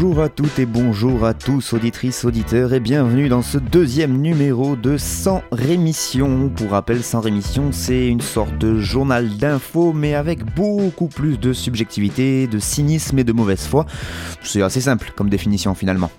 Bonjour à toutes et bonjour à tous, auditrices, auditeurs, et bienvenue dans ce deuxième numéro de Sans Rémission. Pour rappel, Sans Rémission, c'est une sorte de journal d'infos, mais avec beaucoup plus de subjectivité, de cynisme et de mauvaise foi. C'est assez simple comme définition finalement.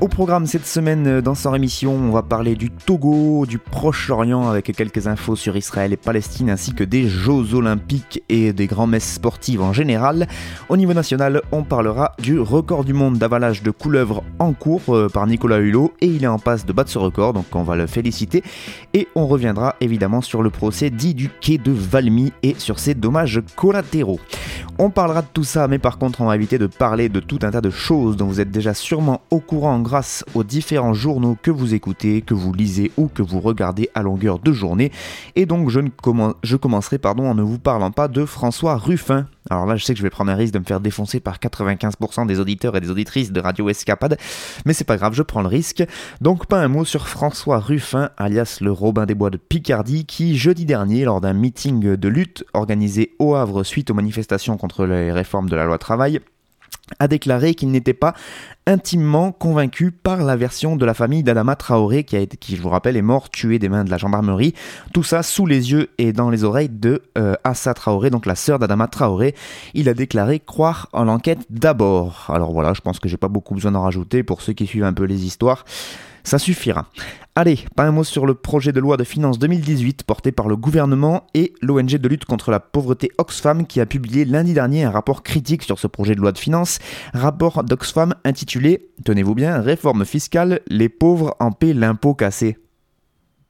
Au programme cette semaine dans Sans Rémission, on va parler du Togo, du Proche-Orient avec quelques infos sur Israël et Palestine, ainsi que des Jeux Olympiques et des grands messes sportives en général. Au niveau national, on parlera du record du monde d'avalage de couleuvres en cours euh, par Nicolas Hulot et il est en passe de battre ce record, donc on va le féliciter. Et on reviendra évidemment sur le procès dit du quai de Valmy et sur ses dommages collatéraux. On parlera de tout ça, mais par contre on va éviter de parler de tout un tas de choses dont vous êtes déjà sûrement au courant grâce aux différents journaux que vous écoutez, que vous lisez ou que vous regardez à longueur de journée. Et donc je, ne je commencerai pardon, en ne vous parlant pas de François Ruffin. Alors là je sais que je vais prendre un risque de me faire défoncer par 95% des auditeurs et des auditrices de Radio Escapade, mais c'est pas grave, je prends le risque. Donc pas un mot sur François Ruffin, alias le Robin des Bois de Picardie, qui jeudi dernier, lors d'un meeting de lutte organisé au Havre suite aux manifestations contre les réformes de la loi travail, a déclaré qu'il n'était pas intimement convaincu par la version de la famille d'Adama Traoré qui, a été, qui, je vous rappelle, est mort tué des mains de la gendarmerie. Tout ça sous les yeux et dans les oreilles de euh, Assa Traoré, donc la sœur d'Adama Traoré. Il a déclaré croire en l'enquête d'abord. Alors voilà, je pense que j'ai pas beaucoup besoin d'en rajouter pour ceux qui suivent un peu les histoires. Ça suffira. Allez, pas un mot sur le projet de loi de finances 2018 porté par le gouvernement et l'ONG de lutte contre la pauvreté Oxfam qui a publié lundi dernier un rapport critique sur ce projet de loi de finances, rapport d'Oxfam intitulé, tenez-vous bien, Réforme fiscale, les pauvres en paient l'impôt cassé.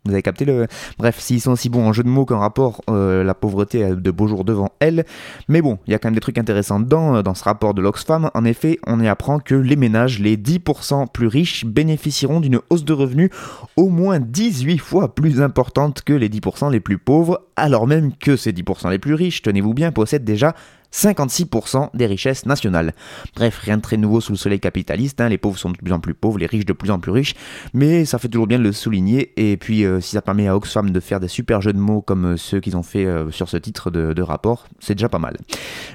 Vous avez capté le... Bref, s'ils sont aussi bons en jeu de mots qu'en rapport, euh, la pauvreté a de beaux jours devant elle. Mais bon, il y a quand même des trucs intéressants dedans, euh, dans ce rapport de l'Oxfam. En effet, on y apprend que les ménages, les 10% plus riches, bénéficieront d'une hausse de revenus au moins 18 fois plus importante que les 10% les plus pauvres, alors même que ces 10% les plus riches, tenez-vous bien, possèdent déjà 56% des richesses nationales. Bref, rien de très nouveau sous le soleil capitaliste, hein, les pauvres sont de plus en plus pauvres, les riches de plus en plus riches, mais ça fait toujours bien de le souligner, et puis euh, si ça permet à Oxfam de faire des super jeux de mots comme euh, ceux qu'ils ont fait euh, sur ce titre de, rapport, c'est déjà pas mal.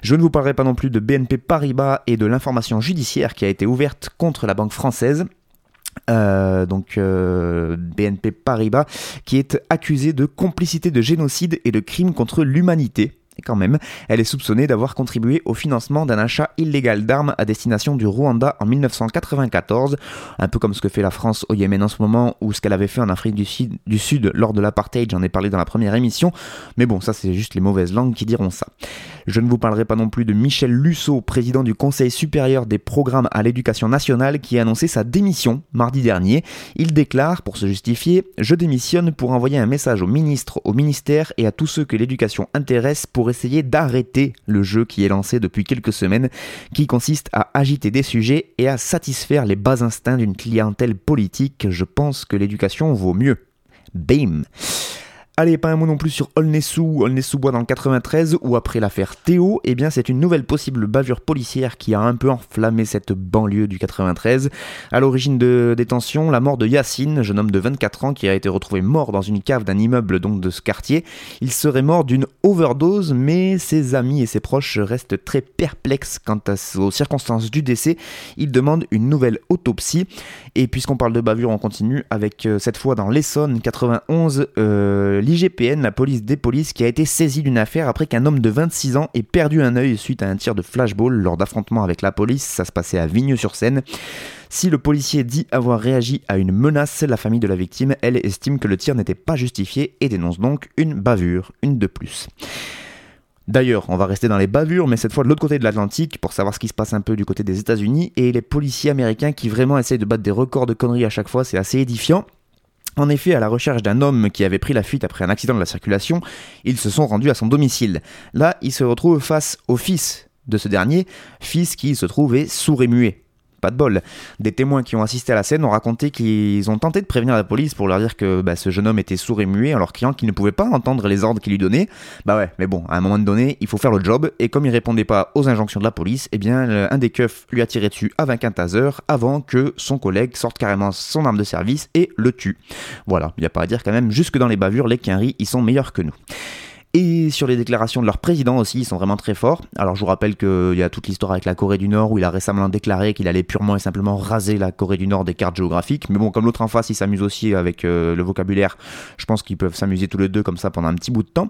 Je ne vous parlerai pas non plus de BNP Paribas et de l'information judiciaire qui a été ouverte contre la banque française. Donc BNP Paribas qui est accusée de complicité de génocide et de crimes contre l'humanité. Quand même, elle est soupçonnée d'avoir contribué au financement d'un achat illégal d'armes à destination du Rwanda en 1994, un peu comme ce que fait la France au Yémen en ce moment, ou ce qu'elle avait fait en Afrique du Sud, du Sud lors de l'apartheid, j'en ai parlé dans la première émission, mais bon, ça c'est juste les mauvaises langues qui diront ça. Je ne vous parlerai pas non plus de Michel Lusseau, président du Conseil supérieur des programmes à l'éducation nationale, qui a annoncé sa démission mardi dernier. Il déclare, pour se justifier, Je démissionne pour envoyer un message au ministre, au ministère et à tous ceux que l'éducation intéresse pour essayer d'arrêter le jeu qui est lancé depuis quelques semaines, qui consiste à agiter des sujets et à satisfaire les bas instincts d'une clientèle politique. Je pense que l'éducation vaut mieux. Bim Allez, pas un mot non plus sur Aulnay-sous, Aulnay-sous-Bois dans le 93, où après l'affaire Théo, eh bien c'est une nouvelle possible bavure policière qui a un peu enflammé cette banlieue du 93. À l'origine de détention, la mort de Yacine, jeune homme de 24 ans qui a été retrouvé mort dans une cave d'un immeuble donc de ce quartier. Il serait mort d'une overdose, mais ses amis et ses proches restent très perplexes quant aux circonstances du décès. Ils demandent une nouvelle autopsie. Et puisqu'on parle de bavure, on continue avec euh, cette fois dans l'Essonne 91, euh, l'IGPN, la police des polices, qui a été saisie d'une affaire après qu'un homme de 26 ans ait perdu un œil suite à un tir de flashball lors d'affrontements avec la police. Ça se passait à Vigneux-sur-Seine. Si le policier dit avoir réagi à une menace, la famille de la victime, elle, estime que le tir n'était pas justifié et dénonce donc une bavure, une de plus. D'ailleurs, on va rester dans les bavures, mais cette fois de l'autre côté de l'Atlantique, pour savoir ce qui se passe un peu du côté des États-Unis, et les policiers américains qui vraiment essayent de battre des records de conneries à chaque fois, c'est assez édifiant. En effet, à la recherche d'un homme qui avait pris la fuite après un accident de la circulation, ils se sont rendus à son domicile. Là, ils se retrouvent face au fils de ce dernier, fils qui se trouvait sourd et muet pas de bol. Des témoins qui ont assisté à la scène ont raconté qu'ils ont tenté de prévenir la police pour leur dire que bah, ce jeune homme était sourd et muet en leur criant qu'il ne pouvait pas entendre les ordres qu'il lui donnait. Bah ouais, mais bon, à un moment donné, il faut faire le job, et comme il répondait pas aux injonctions de la police, eh bien, un des keufs lui a tiré dessus avec un taser avant que son collègue sorte carrément son arme de service et le tue. Voilà, il n'y a pas à dire quand même, jusque dans les bavures, les quinries, ils sont meilleurs que nous. Et sur les déclarations de leur président aussi, ils sont vraiment très forts. Alors je vous rappelle qu'il y a toute l'histoire avec la Corée du Nord où il a récemment déclaré qu'il allait purement et simplement raser la Corée du Nord des cartes géographiques. Mais bon, comme l'autre en face, il s'amuse aussi avec euh, le vocabulaire, je pense qu'ils peuvent s'amuser tous les deux comme ça pendant un petit bout de temps.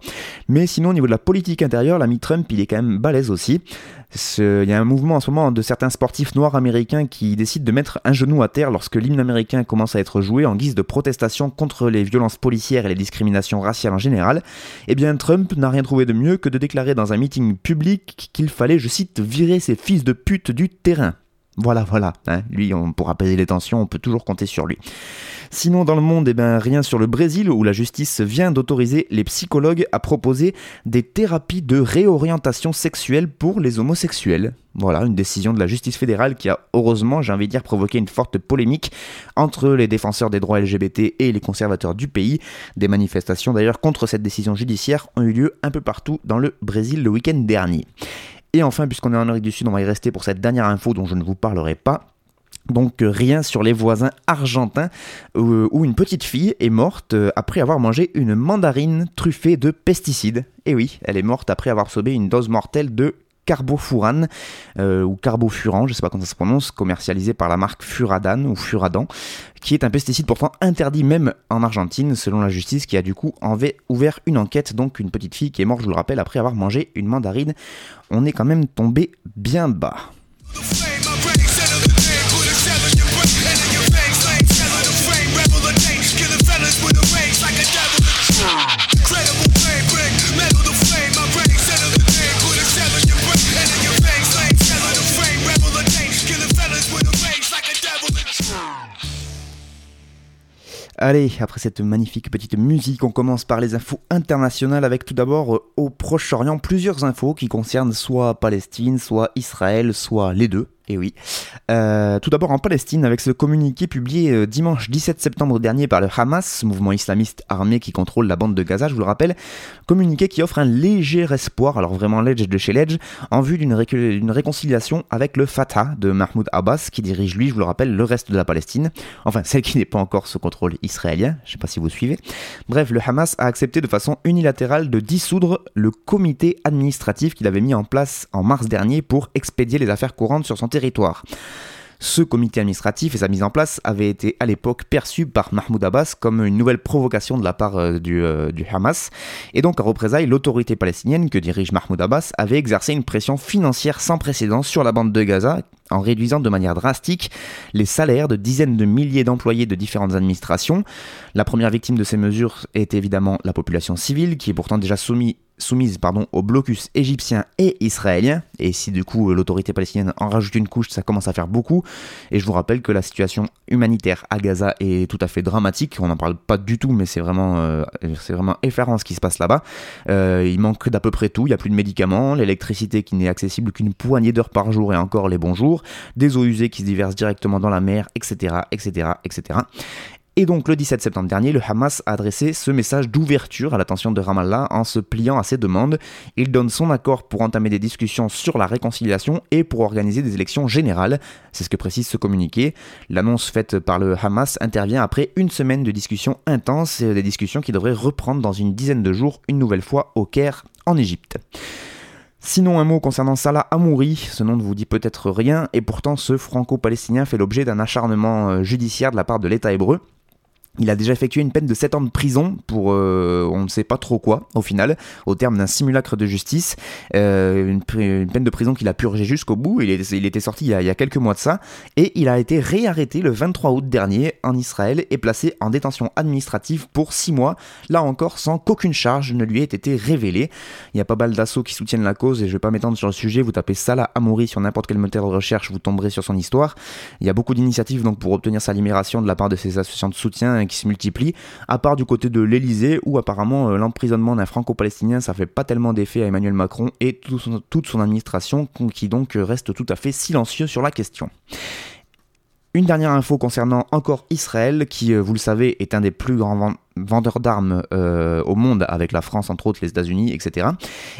Mais sinon, au niveau de la politique intérieure, l'ami Trump, il est quand même balèze aussi. Il y a un mouvement en ce moment de certains sportifs noirs américains qui décident de mettre un genou à terre lorsque l'hymne américain commence à être joué en guise de protestation contre les violences policières et les discriminations raciales en général. Eh bien, Trump n'a rien trouvé de mieux que de déclarer dans un meeting public qu'il fallait, je cite, virer ces fils de pute du terrain. Voilà, voilà. Hein. Lui, on, pour apaiser les tensions, on peut toujours compter sur lui. Sinon, dans le monde, eh ben, rien sur le Brésil, où la justice vient d'autoriser les psychologues à proposer des thérapies de réorientation sexuelle pour les homosexuels. Voilà, une décision de la justice fédérale qui a, heureusement, j'ai envie de dire, provoqué une forte polémique entre les défenseurs des droits LGBT et les conservateurs du pays. Des manifestations, d'ailleurs, contre cette décision judiciaire ont eu lieu un peu partout dans le Brésil le week-end dernier. Et enfin, puisqu'on est en Amérique du Sud, on va y rester pour cette dernière info dont je ne vous parlerai pas. Donc euh, rien sur les voisins argentins euh, où une petite fille est morte euh, après avoir mangé une mandarine truffée de pesticides. Et oui, elle est morte après avoir sobé une dose mortelle de carbofurane ou carbofuran, je sais pas comment ça se prononce, commercialisé par la marque Furadan ou Furadan, qui est un pesticide pourtant interdit même en Argentine selon la justice qui a du coup ouvert une enquête, donc une petite fille qui est morte, je vous le rappelle, après avoir mangé une mandarine. On est quand même tombé bien bas. Allez, après cette magnifique petite musique, on commence par les infos internationales avec tout d'abord euh, au Proche-Orient plusieurs infos qui concernent soit Palestine, soit Israël, soit les deux. Et oui. Euh, tout d'abord en Palestine, avec ce communiqué publié euh, dimanche 17 septembre dernier par le Hamas, mouvement islamiste armé qui contrôle la bande de Gaza, je vous le rappelle, communiqué qui offre un léger espoir, alors vraiment l'edge de chez l'edge, en vue d'une réconciliation avec le Fatah de Mahmoud Abbas, qui dirige lui, je vous le rappelle, le reste de la Palestine, enfin celle qui n'est pas encore sous contrôle israélien, je sais pas si vous suivez. Bref, le Hamas a accepté de façon unilatérale de dissoudre le comité administratif qu'il avait mis en place en mars dernier pour expédier les affaires courantes sur son territoire. Ce comité administratif et sa mise en place avaient été à l'époque perçus par Mahmoud Abbas comme une nouvelle provocation de la part euh, euh, du, Hamas. Et donc en représailles, l'autorité palestinienne que dirige Mahmoud Abbas avait exercé une pression financière sans précédent sur la bande de Gaza en réduisant de manière drastique les salaires de dizaines de milliers d'employés de différentes administrations. La première victime de ces mesures est évidemment la population civile, qui est pourtant déjà soumise soumise pardon, au blocus égyptien et israélien. Et si du coup l'autorité palestinienne en rajoute une couche, ça commence à faire beaucoup. Et je vous rappelle que la situation humanitaire à Gaza est tout à fait dramatique. On n'en parle pas du tout, mais c'est vraiment, euh, vraiment effarant ce qui se passe là-bas. Euh, il manque d'à peu près tout. Il n'y a plus de médicaments, l'électricité qui n'est accessible qu'une poignée d'heures par jour et encore les bons jours, des eaux usées qui se déversent directement dans la mer, etc., etc., etc. Et donc le 17 septembre dernier, le Hamas a adressé ce message d'ouverture à l'attention de Ramallah en se pliant à ses demandes. Il donne son accord pour entamer des discussions sur la réconciliation et pour organiser des élections générales. C'est ce que précise ce communiqué. L'annonce faite par le Hamas intervient après une semaine de discussions intenses et des discussions qui devraient reprendre dans une dizaine de jours une nouvelle fois au Caire, en Égypte. Sinon, un mot concernant Salah Amouri, ce nom ne vous dit peut-être rien, et pourtant ce franco-palestinien fait l'objet d'un acharnement euh, judiciaire de la part de l'État hébreu. Il a déjà effectué une peine de 7 ans de prison pour euh, on ne sait pas trop quoi au final, au terme d'un simulacre de justice, euh, une, peine de prison qu'il a purgé jusqu'au bout, il, était sorti il y, a, quelques mois de ça, et il a été réarrêté le 23 août dernier en Israël et placé en détention administrative pour 6 mois, là encore sans qu'aucune charge ne lui ait été révélée. Il y a pas mal d'assauts qui soutiennent la cause et je vais pas m'étendre sur le sujet, vous tapez Salah Amouri sur n'importe quel moteur de recherche, vous tomberez sur son histoire. Il y a beaucoup d'initiatives donc pour obtenir sa libération de la part de ces associations de soutien qui se multiplient, à part du côté de l'Elysée, où apparemment l'emprisonnement d'un franco-palestinien, ça fait pas tellement d'effet à Emmanuel Macron et toute son administration, qui donc reste tout à fait silencieux sur la question. Une dernière info concernant encore Israël, qui, euh, vous le savez, est un des plus grands vendeurs d'armes euh, au monde, avec la France, entre autres, les États-Unis, etc.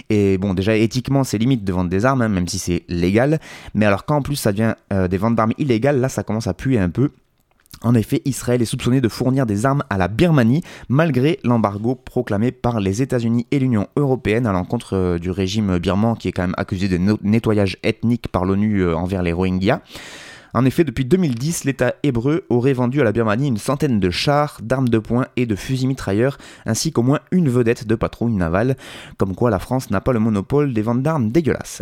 Et bon, déjà, éthiquement, c'est limite de vendre des armes, hein, même si c'est légal. Mais alors, quand en plus ça devient euh, des ventes d'armes illégales, là, ça commence à puer un peu. En effet, Israël est soupçonné de fournir des armes à la Birmanie, malgré l'embargo proclamé par les États-Unis et l'Union européenne à l'encontre du régime birman, qui est quand même accusé de nettoyage ethnique par l'ONU envers les Rohingyas. En effet, depuis 2010, l'État hébreu aurait vendu à la Birmanie une centaine de chars, d'armes de poing et de fusils mitrailleurs, ainsi qu'au moins une vedette de patrouille navale, comme quoi la France n'a pas le monopole des ventes d'armes dégueulasses.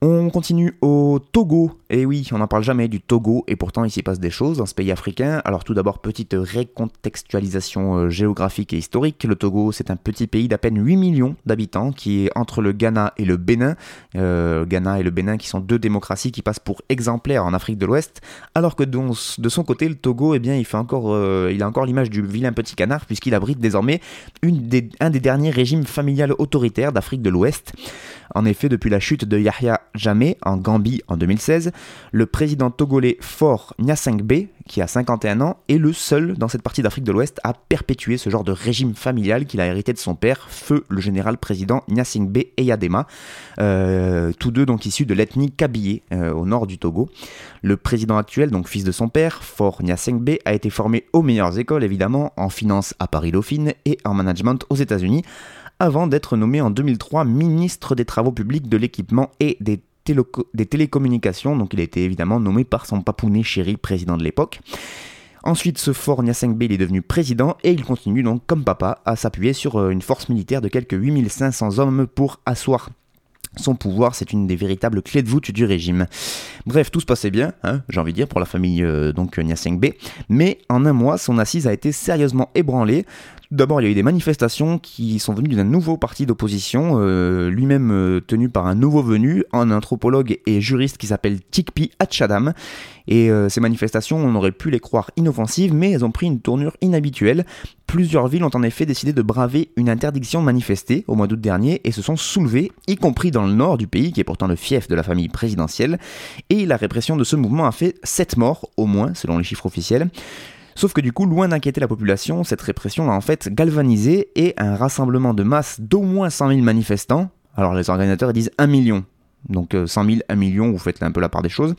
On continue au Togo. Et oui, on n'en parle jamais du Togo, et pourtant il s'y passe des choses dans ce pays africain. Alors tout d'abord, petite récontextualisation euh, géographique et historique. Le Togo, c'est un petit pays d'à peine 8 millions d'habitants qui est entre le Ghana et le Bénin. Euh, Ghana et le Bénin qui sont deux démocraties qui passent pour exemplaires en Afrique de l'Ouest. Alors que de son côté, le Togo, eh bien, euh, il a encore l'image du vilain petit canard puisqu'il abrite désormais un des derniers régimes familiales autoritaires d'Afrique de l'Ouest. En effet, depuis la chute de Yahya Jammeh en Gambie en 2016, le président togolais Faure Gnassingbé, qui a 51 ans, est le seul dans cette partie d'Afrique de l'Ouest à perpétuer ce genre de régime familial qu'il a hérité de son père, feu le général président Gnassingbé Eyadema, euh, tous deux donc issus de l'ethnie Kabylie euh, au nord du Togo. Le président actuel, donc fils de son père, Faure Gnassingbé, a été formé aux meilleures écoles évidemment, en finance à Paris-Dauphine et en management aux États-Unis avant d'être nommé en 2003 ministre des Travaux publics, de l'équipement et des, télécommunications. Donc il a été évidemment nommé par son papounet chéri, président de l'époque. Ensuite, ce fort Nyasengbe est devenu président et il continue donc comme papa à s'appuyer sur euh, une force militaire de quelques 8500 hommes pour asseoir son pouvoir, c'est une des véritables clés de voûte du régime. Bref, tout se passait bien, hein, j'ai envie de dire, pour la famille euh, Nyasengbe, mais en un mois, son assise a été sérieusement ébranlée. D'abord, il y a eu des manifestations qui sont venues d'un nouveau parti d'opposition, euh, lui-même euh, tenu par un nouveau venu, un anthropologue et juriste qui s'appelle Tikpi Hatchadam. Et euh, ces manifestations, on aurait pu les croire inoffensives, mais elles ont pris une tournure inhabituelle. Plusieurs villes ont en effet décidé de braver une interdiction de manifester au mois d'août dernier et se sont soulevées, y compris dans le nord du pays, qui est pourtant le fief de la famille présidentielle. Et la répression de ce mouvement a fait 7 morts, au moins, selon les chiffres officiels. Sauf que du coup, loin d'inquiéter la population, cette répression a en fait galvanisé et un rassemblement de masse d'au moins 100 000 manifestants, alors les organisateurs disent 1 million, donc 100 000, 1 million, vous faites un peu la part des choses.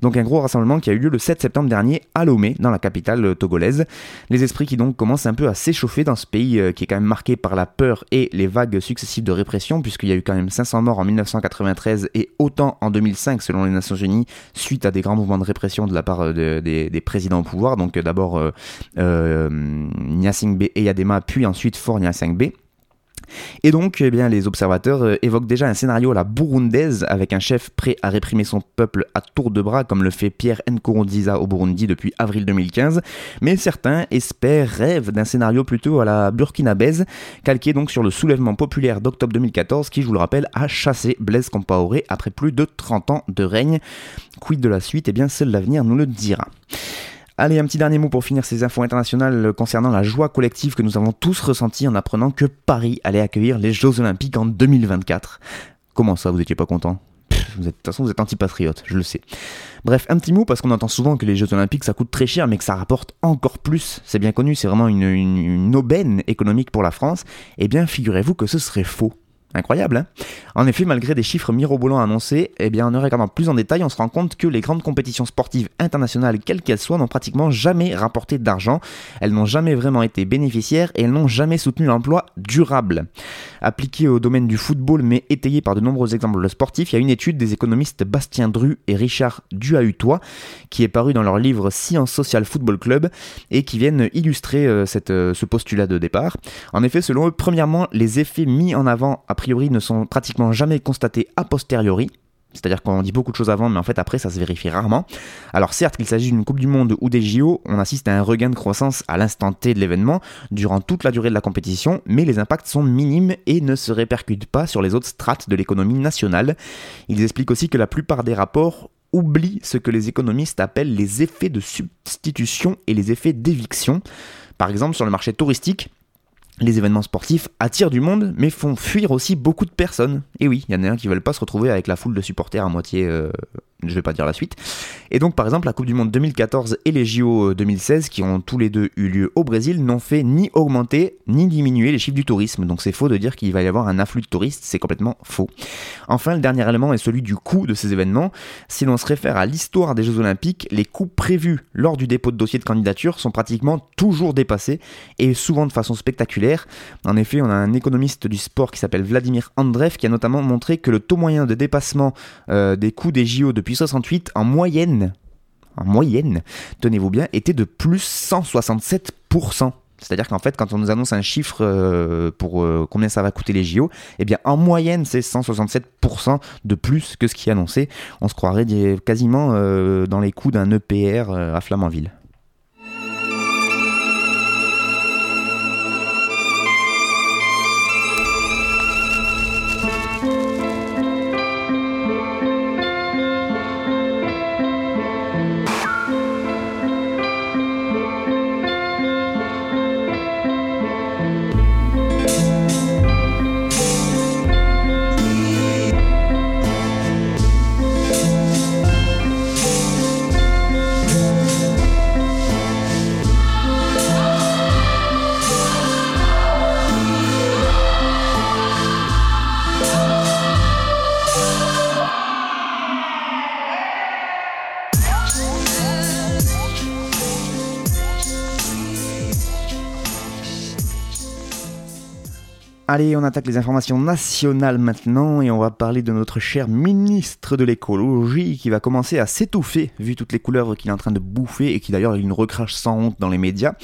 Donc un gros rassemblement qui a eu lieu le 7 septembre dernier à Lomé, dans la capitale euh, togolaise. Les esprits qui donc commencent un peu à s'échauffer dans ce pays euh, qui est quand même marqué par la peur et les vagues successives de répression, puisqu'il y a eu quand même 500 morts en 1993 et autant en 2005 selon les Nations Unies, suite à des grands mouvements de répression de la part euh, des, présidents au pouvoir. Donc d'abord euh, Nyasingbe Eyadema, puis ensuite Fort Nyasingbe. Et donc, eh les observateurs euh, évoquent déjà un scénario à la burundaise avec un chef prêt à réprimer son peuple à tour de bras, comme le fait Pierre Nkurunziza au Burundi depuis avril 2015. Mais certains espèrent, rêvent d'un scénario plutôt à la burkinabèse, calqué donc sur le soulèvement populaire d'octobre 2014 qui, je vous le rappelle, a chassé Blaise Compaoré après plus de 30 ans de règne. Quid de la suite? Eh bien, seul l'avenir nous le dira. Allez, un petit dernier mot pour finir ces infos internationales concernant la joie collective que nous avons tous ressentie en apprenant que Paris allait accueillir les Jeux Olympiques en 2024. Comment ça, vous étiez pas content? De toute façon, vous êtes anti-patriote, je le sais. Bref, un petit mot parce qu'on entend souvent que les Jeux Olympiques ça coûte très cher, mais que ça rapporte encore plus. C'est bien connu, c'est vraiment une aubaine économique pour la France. Eh bien, figurez-vous que ce serait faux. Incroyable, hein En effet, malgré des chiffres mirobolants annoncés, eh bien, en regardant plus en détail, on se rend compte que les grandes compétitions sportives internationales, quelles qu'elles soient, n'ont pratiquement jamais rapporté d'argent. Elles n'ont jamais vraiment été bénéficiaires et elles n'ont jamais soutenu l'emploi durable. Appliqué au domaine du football, mais étayé par de nombreux exemples sportifs, il y a une étude des économistes Bastien Dru et Richard Duhahutois qui est parue dans leur livre Science Social Football Club et qui viennent illustrer euh, euh, ce postulat de départ. En effet, selon eux, premièrement, les effets mis en avant a priori ne sont pratiquement jamais constatés a posteriori. C'est-à-dire qu'on dit beaucoup de choses avant, mais en fait après ça se vérifie rarement. Alors certes qu'il s'agit d'une Coupe du Monde ou des JO, on assiste à un regain de croissance à l'instant T de l'événement, durant toute la durée de la compétition, mais les impacts sont minimes et ne se répercutent pas sur les autres strates de l'économie nationale. Ils expliquent aussi que la plupart des rapports oublie ce que les économistes appellent les effets de substitution et les effets d'éviction. Par exemple, sur le marché touristique, les événements sportifs attirent du monde, mais font fuir aussi beaucoup de personnes. Et oui, il y en a un qui veulent pas se retrouver avec la foule de supporters à moitié euh, je vais pas dire la suite. Et donc par exemple la Coupe du Monde 2014 et les JO 2016 qui ont tous les deux eu lieu au Brésil n'ont fait ni augmenter ni diminuer les chiffres du tourisme. Donc c'est faux de dire qu'il va y avoir un afflux de touristes, c'est complètement faux. Enfin le dernier élément est celui du coût de ces événements. Si l'on se réfère à l'histoire des Jeux Olympiques, les coûts prévus lors du dépôt de dossier de candidature sont pratiquement toujours dépassés et souvent de façon spectaculaire. En effet, on a un économiste du sport qui s'appelle Vladimir Andreev qui a notamment montré que le taux moyen de dépassement euh, des coûts des JO depuis 68 en moyenne, en moyenne, tenez-vous bien, était de plus 167%. C'est-à-dire qu'en fait, quand on nous annonce un chiffre euh, pour euh, combien ça va coûter les JO, eh bien en moyenne, c'est 167% de plus que ce qui est annoncé. On se croirait quasiment euh, dans les coûts d'un EPR à Flamanville. Allez, on attaque les informations nationales maintenant et on va parler de notre cher ministre de l'écologie qui va commencer à s'étouffer vu toutes les couleurs qu'il est en train de bouffer et qui d'ailleurs il une recrache sans honte dans les médias.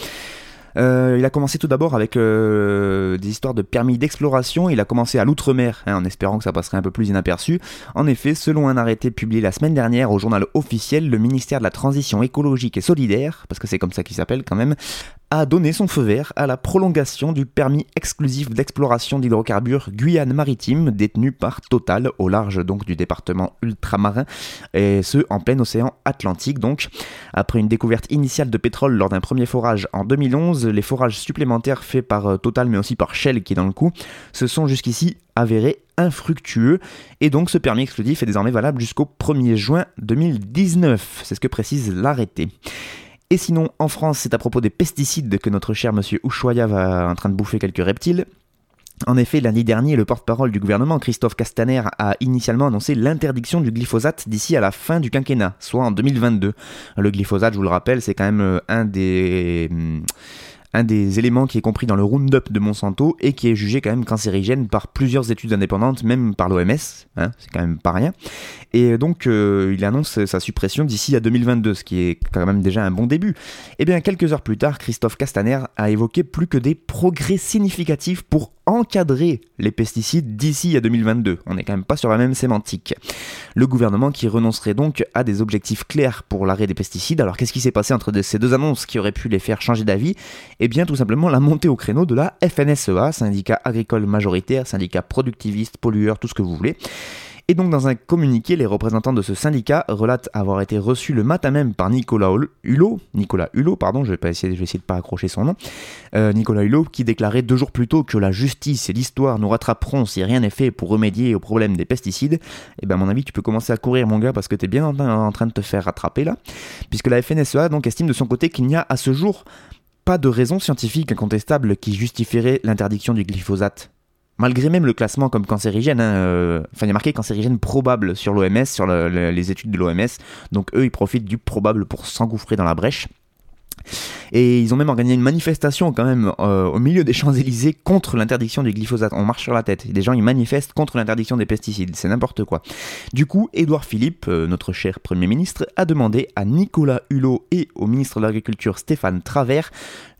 Euh, il a commencé tout d'abord avec euh, des histoires de permis d'exploration. Il a commencé à l'outre-mer, hein, en espérant que ça passerait un peu plus inaperçu. En effet, selon un arrêté publié la semaine dernière au journal officiel, le ministère de la Transition écologique et solidaire, parce que c'est comme ça qu'il s'appelle quand même, a donné son feu vert à la prolongation du permis exclusif d'exploration d'hydrocarbures Guyane maritime détenu par Total au large donc du département ultramarin et ce en plein océan Atlantique donc. Après une découverte initiale de pétrole lors d'un premier forage en 2011 les forages supplémentaires faits par euh, Total mais aussi par Shell qui est dans le coup se sont jusqu'ici avérés infructueux. Et donc ce permis exclusif est désormais valable jusqu'au 1er juin 2019 c'est ce que précise l'arrêté et sinon, en France, c'est à propos des pesticides que notre cher monsieur Ushuaïa va en train de bouffer quelques reptiles. En effet, lundi dernier, le porte-parole du gouvernement, Christophe Castaner, a initialement annoncé l'interdiction du glyphosate d'ici à la fin du quinquennat, soit en 2022. Le glyphosate, je vous le rappelle, c'est quand même euh, un des un des éléments qui est compris dans le Roundup de Monsanto et qui est jugé quand même cancérigène par plusieurs études indépendantes, même par l'OMS, hein, c'est quand même pas rien. Et donc euh, il annonce sa suppression d'ici à 2022, ce qui est quand même déjà un bon début. Et eh bien quelques heures plus tard, Christophe Castaner a évoqué plus que des progrès significatifs pour encadrer les pesticides d'ici à 2022. On n'est quand même pas sur la même sémantique. Le gouvernement qui renoncerait donc à des objectifs clairs pour l'arrêt des pesticides. Alors qu'est-ce qui s'est passé entre ces deux annonces qui auraient pu les faire changer d'avis? Eh bien tout simplement la montée au créneau de la FNSEA, syndicat agricole majoritaire, syndicat productiviste, pollueur, tout ce que vous voulez. Et donc dans un communiqué, les représentants de ce syndicat relatent avoir été reçus le matin même par Nicolas Hulot, Nicolas Hulot, pardon, je vais pas essayer, je vais essayer de pas accrocher son nom, euh, Nicolas Hulot qui déclarait deux jours plus tôt que la justice et l'histoire nous rattraperont si rien n'est fait pour remédier au problème des pesticides. Et eh à mon avis, tu peux commencer à courir mon gars parce que tu es bien en, train de te faire rattraper là, puisque la FNSEA donc estime de son côté qu'il n'y a à ce jour pas de raison scientifique incontestable qui justifierait l'interdiction du glyphosate malgré même le classement comme cancérigène, hein, euh, enfin il y a marqué cancérigène probable sur l'OMS, sur les études de l'OMS, donc eux ils profitent du probable pour s'engouffrer dans la brèche. Et ils ont même organisé une manifestation quand même euh, au milieu des Champs-Élysées contre l'interdiction du glyphosate. On marche sur la tête. Des gens ils manifestent contre l'interdiction des pesticides. C'est n'importe quoi. Du coup, Édouard Philippe, euh, notre cher Premier ministre, a demandé à Nicolas Hulot et au ministre de l'Agriculture Stéphane Travers,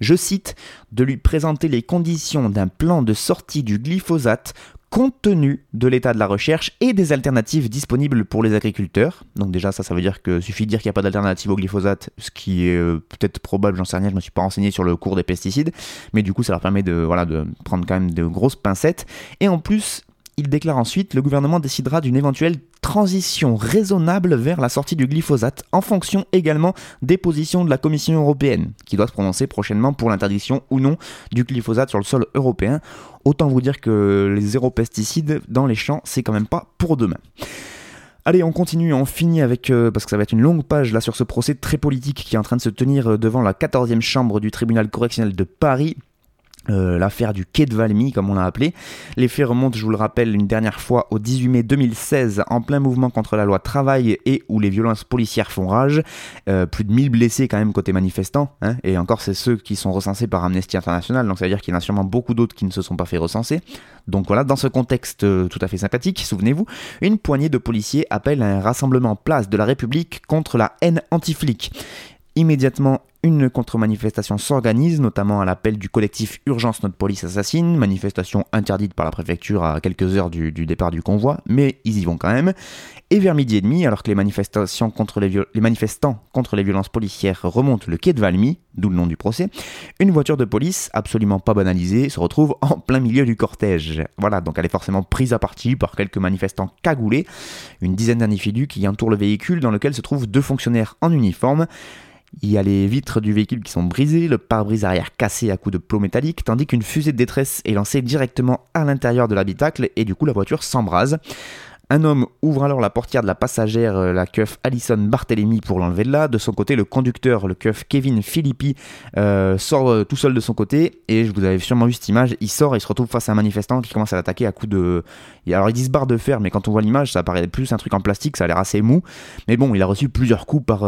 je cite, de lui présenter les conditions d'un plan de sortie du glyphosate compte tenu de l'état de la recherche et des alternatives disponibles pour les agriculteurs. Donc déjà ça, ça veut dire que suffit de dire qu'il n'y a pas d'alternative au glyphosate, ce qui est euh, peut-être probable, j'en sais rien, je ne me suis pas renseigné sur le cours des pesticides, mais du coup ça leur permet de, de prendre quand même de grosses pincettes. Et en plus, Il déclare ensuite le gouvernement décidera d'une éventuelle transition raisonnable vers la sortie du glyphosate en fonction également des positions de la Commission européenne, qui doit se prononcer prochainement pour l'interdiction ou non du glyphosate sur le sol européen. Autant vous dire que les zéro pesticides dans les champs, c'est quand même pas pour demain. Allez, on continue, on finit avec, euh, parce que ça va être une longue page là sur ce procès très politique qui est en train de se tenir euh, devant la 14e chambre du tribunal correctionnel de Paris. Euh, l'affaire du quai de Valmy, comme on l'a appelé. Les faits remontent, je vous le rappelle, une dernière fois au 18 mai 2016, en plein mouvement contre la loi travail et où les violences policières font rage. Euh, plus de 1000 blessés quand même côté manifestants, hein, et encore c'est ceux qui sont recensés par Amnesty International, donc ça veut dire qu'il y en a sûrement beaucoup d'autres qui ne se sont pas fait recenser. Donc voilà, dans ce contexte euh, tout à fait sympathique, souvenez-vous, une poignée de policiers appelle à un rassemblement place de la République contre la haine anti-flic. Immédiatement, une contre-manifestation s'organise, notamment à l'appel du collectif Urgence Notre Police Assassine, manifestation interdite par la préfecture à quelques heures du, départ du convoi, mais ils y vont quand même. Et vers midi et demi, alors que les, manifestations contre les, les manifestants contre les violences policières remontent le quai de Valmy, d'où le nom du procès, une voiture de police, absolument pas banalisée, se retrouve en plein milieu du cortège. Voilà, donc elle est forcément prise à partie par quelques manifestants cagoulés, une dizaine d'individus qui entourent le véhicule dans lequel se trouvent deux fonctionnaires en uniforme. Il y a les vitres du véhicule qui sont brisées, le pare-brise arrière cassé à coups de plomb métallique, tandis qu'une fusée de détresse est lancée directement à l'intérieur de l'habitacle et du coup la voiture s'embrase. Un homme ouvre alors la portière de la passagère, euh, la keuf Alison Barthélemy, pour l'enlever de là. De son côté, le conducteur, le keuf Kevin Philippi, euh, sort euh, tout seul de son côté. Et je vous avais sûrement vu cette image. Il sort et se retrouve face à un manifestant qui commence à l'attaquer à coups de. Alors, ils disent barre de fer, mais quand on voit l'image, ça paraît plus un truc en plastique, ça a l'air assez mou. Mais bon, il a reçu plusieurs coups par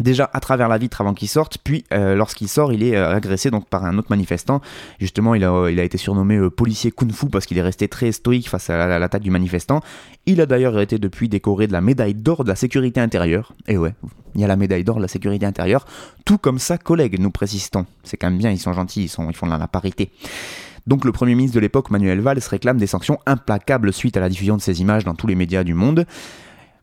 déjà à travers la vitre avant qu'il sorte, puis euh, lorsqu'il sort, il est euh, agressé donc par un autre manifestant. Justement, il a, a été surnommé euh, policier kung fu parce qu'il est resté très stoïque face à l'attaque du manifestant. Il a d'ailleurs été depuis décoré de la médaille d'or de la sécurité intérieure. Et ouais, il y a la médaille d'or de la sécurité intérieure, tout comme sa collègue, nous précisons. C'est quand même bien, ils sont gentils, ils, font de la parité. Donc le Premier ministre de l'époque, Manuel Valls, réclame des sanctions implacables suite à la diffusion de ces images dans tous les médias du monde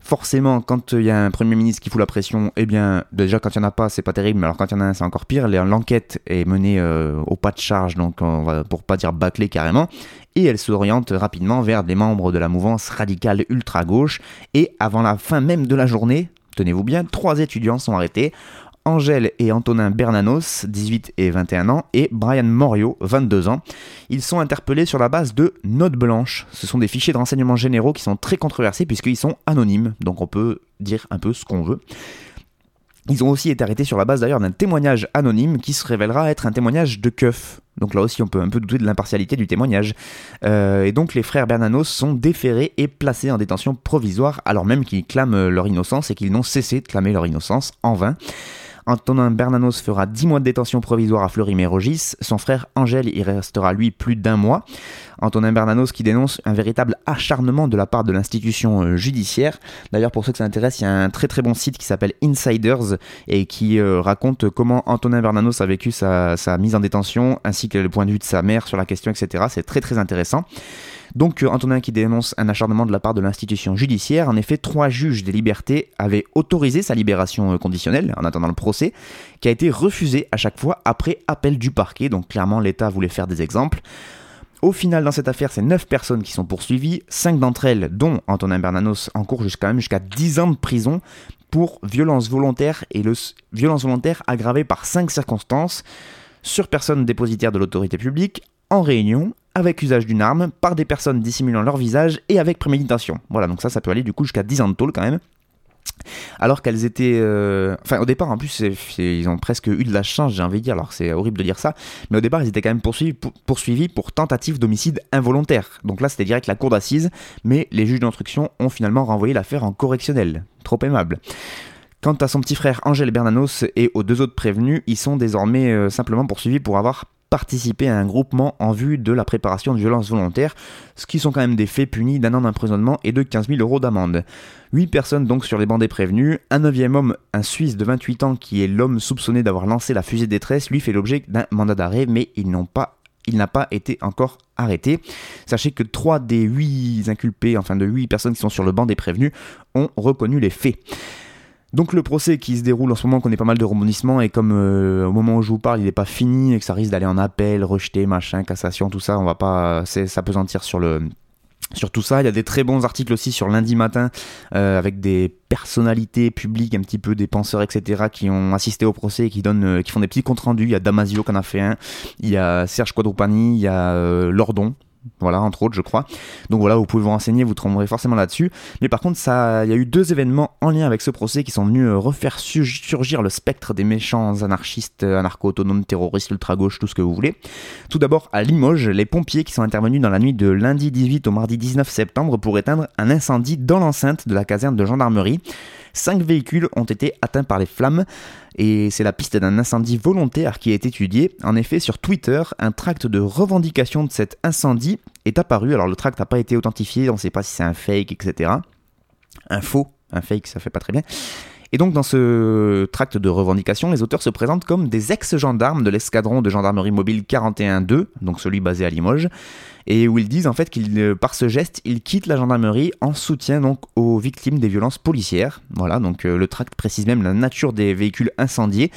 forcément, quand il y a un Premier ministre qui fout la pression, eh bien, déjà, quand il n'y en a pas, c'est pas terrible, mais alors quand il y en a un, c'est encore pire. L'enquête est menée euh, au pas de charge, donc on va, pour pas dire bâclée carrément, et elle s'oriente rapidement vers des membres de la mouvance radicale ultra-gauche, et avant la fin même de la journée, tenez-vous bien, trois étudiants sont arrêtés Angèle et Antonin Bernanos, 18 et 21 ans, et Brian Morio, 22 ans. Ils sont interpellés sur la base de notes blanches. Ce sont des fichiers de renseignements généraux qui sont très controversés puisqu'ils sont anonymes, donc on peut dire un peu ce qu'on veut. Ils ont aussi été arrêtés sur la base d'ailleurs d'un témoignage anonyme qui se révélera être un témoignage de keuf. Donc là aussi on peut un peu douter de l'impartialité du témoignage. Euh, et donc les frères Bernanos sont déférés et placés en détention provisoire alors même qu'ils clament leur innocence et qu'ils n'ont cessé de clamer leur innocence en vain. Antonin Bernanos fera 10 mois de détention provisoire à Fleury-Mérogis. Son frère Angèle y restera lui plus d'un mois. Antonin Bernanos qui dénonce un véritable acharnement de la part de l'institution euh, judiciaire. D'ailleurs, pour ceux que ça intéresse, il y a un très très bon site qui s'appelle Insiders et qui euh, raconte comment Antonin Bernanos a vécu sa, sa mise en détention ainsi que le point de vue de sa mère sur la question, etc. C'est très très intéressant. Donc euh, Antonin qui dénonce un acharnement de la part de l'institution judiciaire. En effet, trois juges des libertés avaient autorisé sa libération euh, conditionnelle en attendant le procès, qui a été refusé à chaque fois après appel du parquet. Donc clairement, l'État voulait faire des exemples. Au final, dans cette affaire, c'est 9 personnes qui sont poursuivies, 5 d'entre elles, dont Antonin Bernanos, encourent jusqu'à même jusqu'à 10 ans de prison pour violence volontaire et le violence volontaire aggravée par 5 circonstances sur personne dépositaire de l'autorité publique, en réunion, avec usage d'une arme, par des personnes dissimulant leur visage et avec préméditation. Voilà, donc ça, ça peut aller du coup jusqu'à 10 ans de tôle quand même. Alors qu'elles étaient. Euh, enfin, au départ, en plus, ils ont presque eu de la chance, j'ai envie de dire. Alors, c'est horrible de dire ça. Mais au départ, ils étaient quand même poursuivis pour, tentative d'homicide involontaire. Donc là, c'était direct la cour d'assises. Mais les juges d'instruction ont finalement renvoyé l'affaire en correctionnel. Trop aimable. Quant à son petit frère Angèle Bernanos et aux deux autres prévenus, ils sont désormais euh, simplement poursuivis pour avoir participer à un groupement en vue de la préparation de violences volontaires, ce qui sont quand même des faits punis d'un an d'emprisonnement et de 15 000 euros d'amende. 8 personnes donc sur les bancs des prévenus, un neuvième homme, un Suisse de 28 ans qui est l'homme soupçonné d'avoir lancé la fusée de détresse, lui fait l'objet d'un mandat d'arrêt, mais il n'a pas été encore arrêté. Sachez que 3 des 8 inculpés, enfin de 8 personnes qui sont sur le banc des prévenus, ont reconnu les faits. Donc le procès qui se déroule en ce moment connaît pas mal de rebondissements et comme euh, au moment où je vous parle il n'est pas fini et que ça risque d'aller en appel, rejeté, machin, cassation, tout ça, on va pas s'apesantir sur sur tout ça. Il y a des très bons articles aussi sur lundi matin euh, avec des personnalités publiques, un petit peu des penseurs, etc., qui ont assisté au procès et qui, donnent, euh, qui font des petits comptes rendus. Il y a Damasio qui en a fait un, il y a Serge Quadrupani, il y a Lordon voilà, entre autres, je crois. Donc voilà, vous pouvez vous renseigner, vous tomberez forcément là-dessus. Mais par contre, ça, il y a eu deux événements en lien avec ce procès qui sont venus euh, refaire surgir le spectre des méchants anarchistes, anarcho-autonomes, terroristes, ultra-gauche, tout ce que vous voulez. Tout d'abord, à Limoges, les pompiers qui sont intervenus dans la nuit de lundi 18 au mardi 19 septembre pour éteindre un incendie dans l'enceinte de la caserne de gendarmerie. Cinq véhicules ont été atteints par les flammes et c'est la piste d'un incendie volontaire qui est étudiée. En effet, sur Twitter, un tract de revendication de cet incendie est apparu. Alors le tract n'a pas été authentifié, on ne sait pas si c'est un fake, etc. Un faux, un fake, ça fait pas très bien. Et donc dans ce tract de revendication, les auteurs se présentent comme des ex-gendarmes de l'escadron de gendarmerie mobile 41-2, donc celui basé à Limoges, et où ils disent en fait qu'ils, euh, par ce geste, ils quittent la gendarmerie en soutien donc aux victimes des violences policières. Voilà, donc euh, le tract précise même la nature des véhicules incendiés,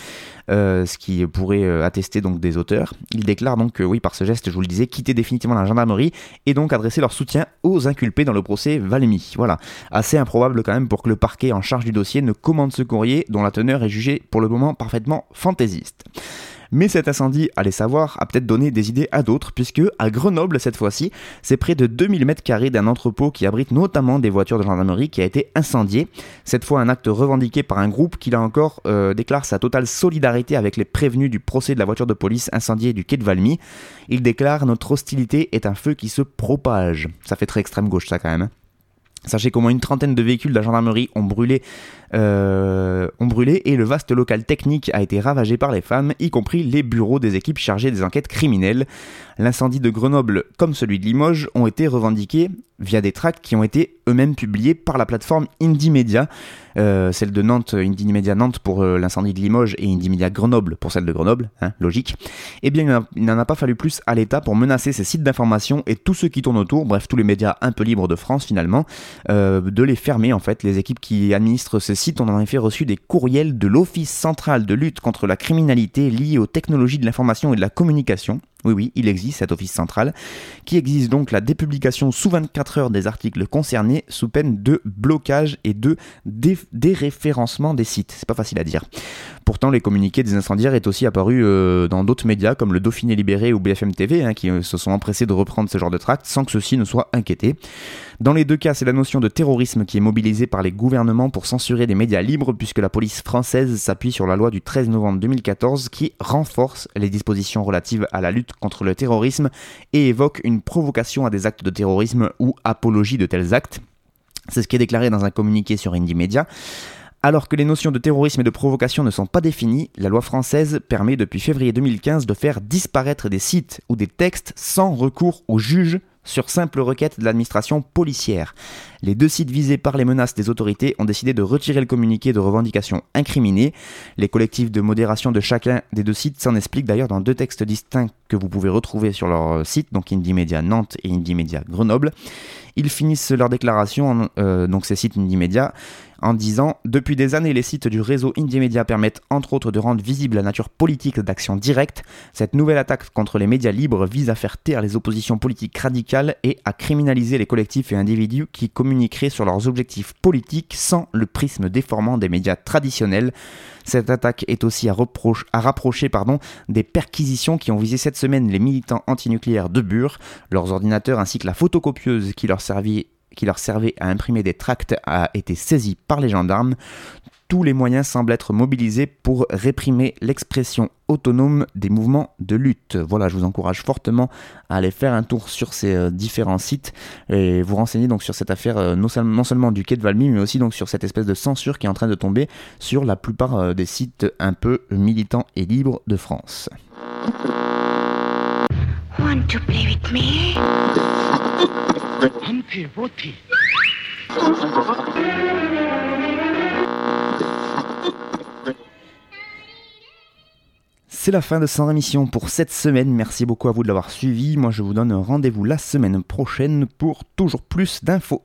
euh, ce qui pourrait attester donc des auteurs. Ils déclarent donc que oui, par ce geste, je vous le disais, quitter définitivement la gendarmerie et donc adresser leur soutien aux inculpés dans le procès Valmy. Voilà, assez improbable quand même pour que le parquet en charge du dossier ne commande ce courrier dont la teneur est jugée pour le moment parfaitement fantaisiste. Mais cet incendie, allez savoir, a peut-être donné des idées à d'autres, puisque à Grenoble cette fois-ci, c'est près de 2000 mètres carrés d'un entrepôt qui abrite notamment des voitures de gendarmerie qui a été incendié. Cette fois, un acte revendiqué par un groupe qui là encore euh, déclare sa totale solidarité avec les prévenus du procès de la voiture de police incendiée du quai de Valmy. Il déclare Notre hostilité est un feu qui se propage. Ça fait très extrême gauche ça quand même. Hein. Sachez moins une trentaine de véhicules de la gendarmerie ont brûlé, euh, ont brûlé et le vaste local technique a été ravagé par les femmes, y compris les bureaux des équipes chargées des enquêtes criminelles. L'incendie de Grenoble, comme celui de Limoges, ont été revendiqués via des tracts qui ont été eux-mêmes publiés par la plateforme Indie Media, euh, celle de Nantes, Indie Media Nantes pour euh, l'incendie de Limoges et Indie Media Grenoble pour celle de Grenoble, hein, logique. Eh bien, il n'en a pas fallu plus à l'État pour menacer ces sites d'information et tous ceux qui tournent autour, bref, tous les médias un peu libres de France finalement, euh, de les fermer en fait. Les équipes qui administrent ces sites ont en effet reçu des courriels de l'Office central de lutte contre la criminalité liée aux technologies de l'information et de la communication, oui, oui, il existe cet office central, qui existe donc la dépublication sous 24 heures des articles concernés sous peine de blocage et de déréférencement des sites. C'est pas facile à dire. Pourtant, les communiqués des incendiaires est aussi apparu euh, dans d'autres médias comme le Dauphiné Libéré ou BFM TV, hein, qui euh, se sont empressés de reprendre ce genre de tracts sans que ceux-ci ne soient inquiétés. Dans les deux cas, c'est la notion de terrorisme qui est mobilisée par les gouvernements pour censurer des médias libres, puisque la police française s'appuie sur la loi du 13 novembre 2014 qui renforce les dispositions relatives à la lutte contre le terrorisme et évoque une provocation à des actes de terrorisme ou apologie de tels actes. C'est ce qui est déclaré dans un communiqué sur Indie Media. Alors que les notions de terrorisme et de provocation ne sont pas définies, la loi française permet depuis février 2015 de faire disparaître des sites ou des textes sans recours au juge sur simple requête de l'administration policière. Les deux sites visés par les menaces des autorités ont décidé de retirer le communiqué de revendication incriminé. Les collectifs de modération de chacun des deux sites s'en expliquent d'ailleurs dans deux textes distincts que vous pouvez retrouver sur leur site, donc Indie Media Nantes et Indie Media Grenoble. Ils finissent leur déclaration, euh, donc ces sites Indie Media, en disant Depuis des années, les sites du réseau Indie Media permettent entre autres de rendre visible la nature politique d'action directe. Cette nouvelle attaque contre les médias libres vise à faire taire les oppositions politiques radicales et à criminaliser les collectifs et individus qui communiqueraient sur leurs objectifs politiques sans le prisme déformant des médias traditionnels. Cette attaque est aussi à, rapprocher des perquisitions qui ont visé cette semaine les militants antinucléaires de Bure, leurs ordinateurs ainsi que la photocopieuse qui leur servit qui leur servait à imprimer des tracts a été saisi par les gendarmes. Tous les moyens semblent être mobilisés pour réprimer l'expression autonome des mouvements de lutte. Voilà, je vous encourage fortement à aller faire un tour sur ces euh, différents sites et vous renseigner donc sur cette affaire euh, non, seulement du quai de Valmy, mais aussi donc sur cette espèce de censure qui est en train de tomber sur la plupart euh, des sites un peu militants et libres de France. C'est la fin de cette émission pour cette semaine. Merci beaucoup à vous de l'avoir suivi. Moi, je vous donne rendez-vous la semaine prochaine pour toujours plus d'infos.